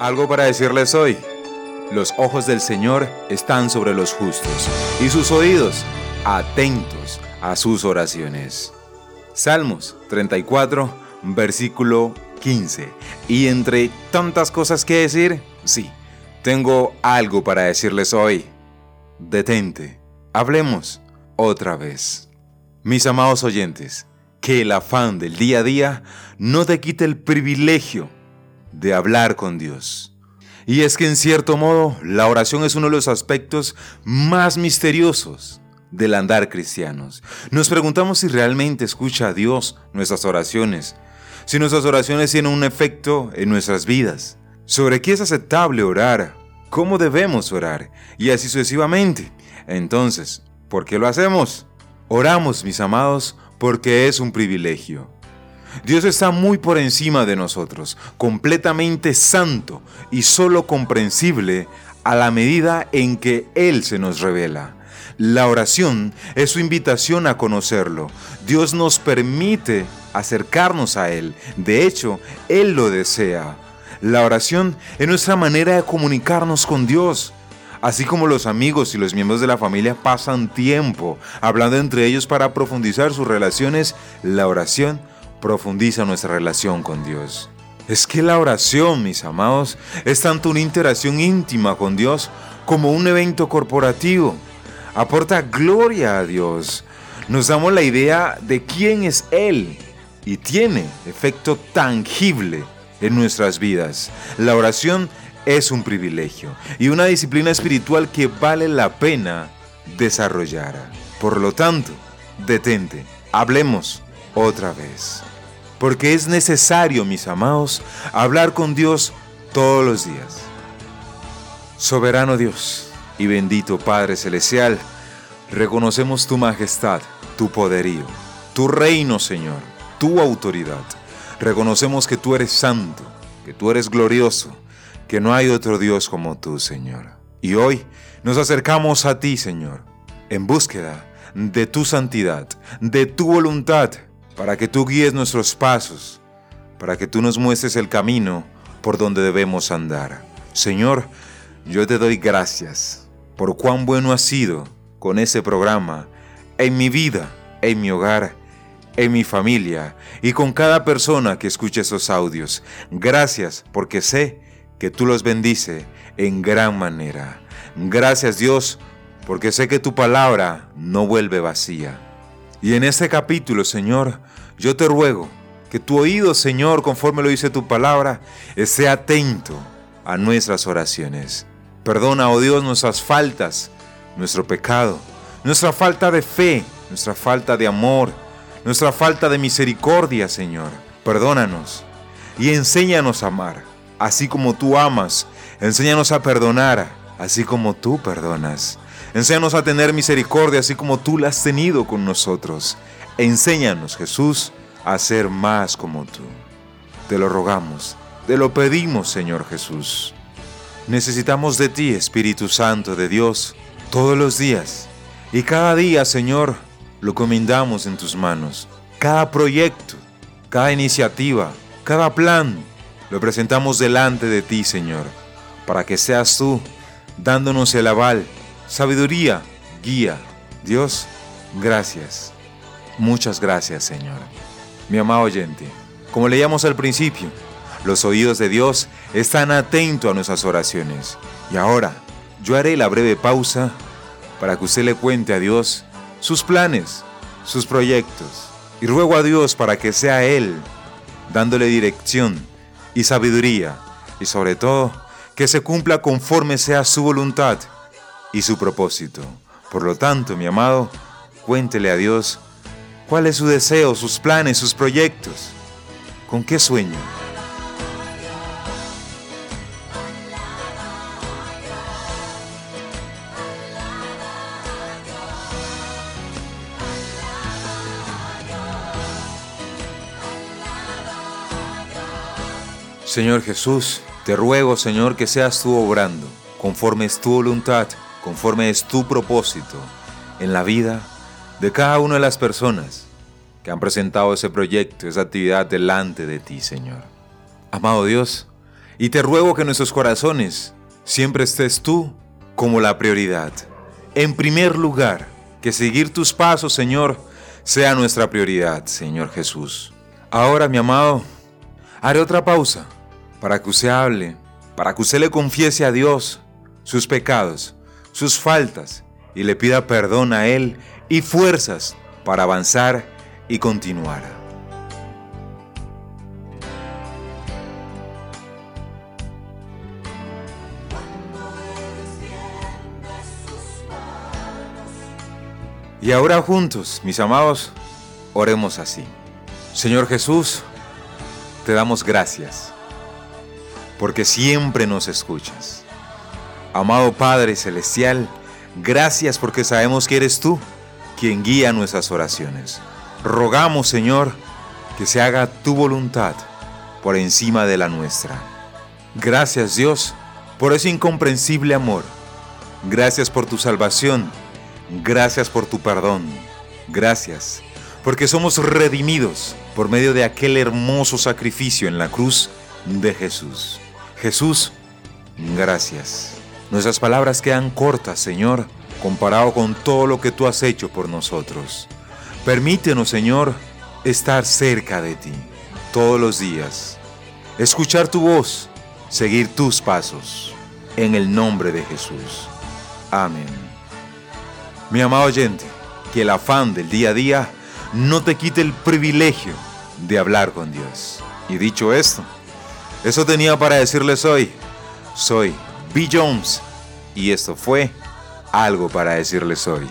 Algo para decirles hoy. Los ojos del Señor están sobre los justos y sus oídos atentos a sus oraciones. Salmos 34, versículo 15. Y entre tantas cosas que decir, sí, tengo algo para decirles hoy. Detente, hablemos otra vez. Mis amados oyentes, que el afán del día a día no te quite el privilegio de hablar con Dios. Y es que en cierto modo la oración es uno de los aspectos más misteriosos del andar cristianos. Nos preguntamos si realmente escucha a Dios nuestras oraciones, si nuestras oraciones tienen un efecto en nuestras vidas, sobre qué es aceptable orar, cómo debemos orar y así sucesivamente. Entonces, ¿por qué lo hacemos? Oramos, mis amados, porque es un privilegio. Dios está muy por encima de nosotros, completamente santo y solo comprensible a la medida en que Él se nos revela. La oración es su invitación a conocerlo. Dios nos permite acercarnos a Él. De hecho, Él lo desea. La oración es nuestra manera de comunicarnos con Dios. Así como los amigos y los miembros de la familia pasan tiempo hablando entre ellos para profundizar sus relaciones, la oración profundiza nuestra relación con Dios. Es que la oración, mis amados, es tanto una interacción íntima con Dios como un evento corporativo. Aporta gloria a Dios. Nos damos la idea de quién es Él y tiene efecto tangible en nuestras vidas. La oración es un privilegio y una disciplina espiritual que vale la pena desarrollar. Por lo tanto, detente, hablemos otra vez porque es necesario, mis amados, hablar con Dios todos los días. Soberano Dios y bendito Padre Celestial, reconocemos tu majestad, tu poderío, tu reino, Señor, tu autoridad. Reconocemos que tú eres santo, que tú eres glorioso, que no hay otro Dios como tú, Señor. Y hoy nos acercamos a ti, Señor, en búsqueda de tu santidad, de tu voluntad, para que tú guíes nuestros pasos, para que tú nos muestres el camino por donde debemos andar. Señor, yo te doy gracias por cuán bueno has sido con ese programa en mi vida, en mi hogar, en mi familia y con cada persona que escuche esos audios. Gracias porque sé que tú los bendice en gran manera. Gracias Dios porque sé que tu palabra no vuelve vacía. Y en este capítulo, Señor, yo te ruego que tu oído, Señor, conforme lo dice tu palabra, esté atento a nuestras oraciones. Perdona, oh Dios, nuestras faltas, nuestro pecado, nuestra falta de fe, nuestra falta de amor, nuestra falta de misericordia, Señor. Perdónanos y enséñanos a amar, así como tú amas. Enséñanos a perdonar, así como tú perdonas. Enséñanos a tener misericordia así como tú la has tenido con nosotros. Enséñanos, Jesús, a ser más como tú. Te lo rogamos, te lo pedimos, Señor Jesús. Necesitamos de ti, Espíritu Santo de Dios, todos los días. Y cada día, Señor, lo comendamos en tus manos. Cada proyecto, cada iniciativa, cada plan, lo presentamos delante de ti, Señor, para que seas tú dándonos el aval sabiduría, guía. Dios, gracias. Muchas gracias, Señor. Mi amado oyente, como leíamos al principio, los oídos de Dios están atentos a nuestras oraciones. Y ahora, yo haré la breve pausa para que usted le cuente a Dios sus planes, sus proyectos. Y ruego a Dios para que sea Él dándole dirección y sabiduría. Y sobre todo, que se cumpla conforme sea su voluntad y su propósito. Por lo tanto, mi amado, cuéntele a Dios cuál es su deseo, sus planes, sus proyectos. ¿Con qué sueño? Señor Jesús, te ruego, Señor, que seas tú obrando, conforme es tu voluntad conforme es tu propósito en la vida de cada una de las personas que han presentado ese proyecto, esa actividad delante de ti, Señor. Amado Dios, Y te ruego que en nuestros corazones siempre estés tú como la prioridad. En primer lugar, que seguir tus pasos, Señor, sea nuestra prioridad, Señor Jesús. Ahora, mi amado, haré otra pausa para que usted hable, para que usted le confiese a Dios sus pecados, sus faltas y le pida perdón a Él y fuerzas para avanzar y continuar. Y ahora juntos, mis amados, oremos así. Señor Jesús, te damos gracias, porque siempre nos escuchas. Amado Padre Celestial, gracias porque sabemos que eres tú quien guía nuestras oraciones. Rogamos, Señor, que se haga tu voluntad por encima de la nuestra. Gracias, Dios, por ese incomprensible amor. Gracias por tu salvación Gracias por tu perdón. Gracias porque somos redimidos por medio de aquel hermoso sacrificio en la cruz de Jesús. Jesús, gracias. Nuestras palabras quedan cortas, Señor, comparado con todo lo que tú has hecho por nosotros. Permítenos, Señor, estar cerca de ti todos los días, escuchar tu voz, seguir tus pasos, en el nombre de Jesús. Amén. Mi amado oyente, que el afán del día a día no te quite el privilegio de hablar con Dios. Y dicho esto, eso tenía para decirles hoy. Soy B. Jones y esto fue algo para decirles hoy.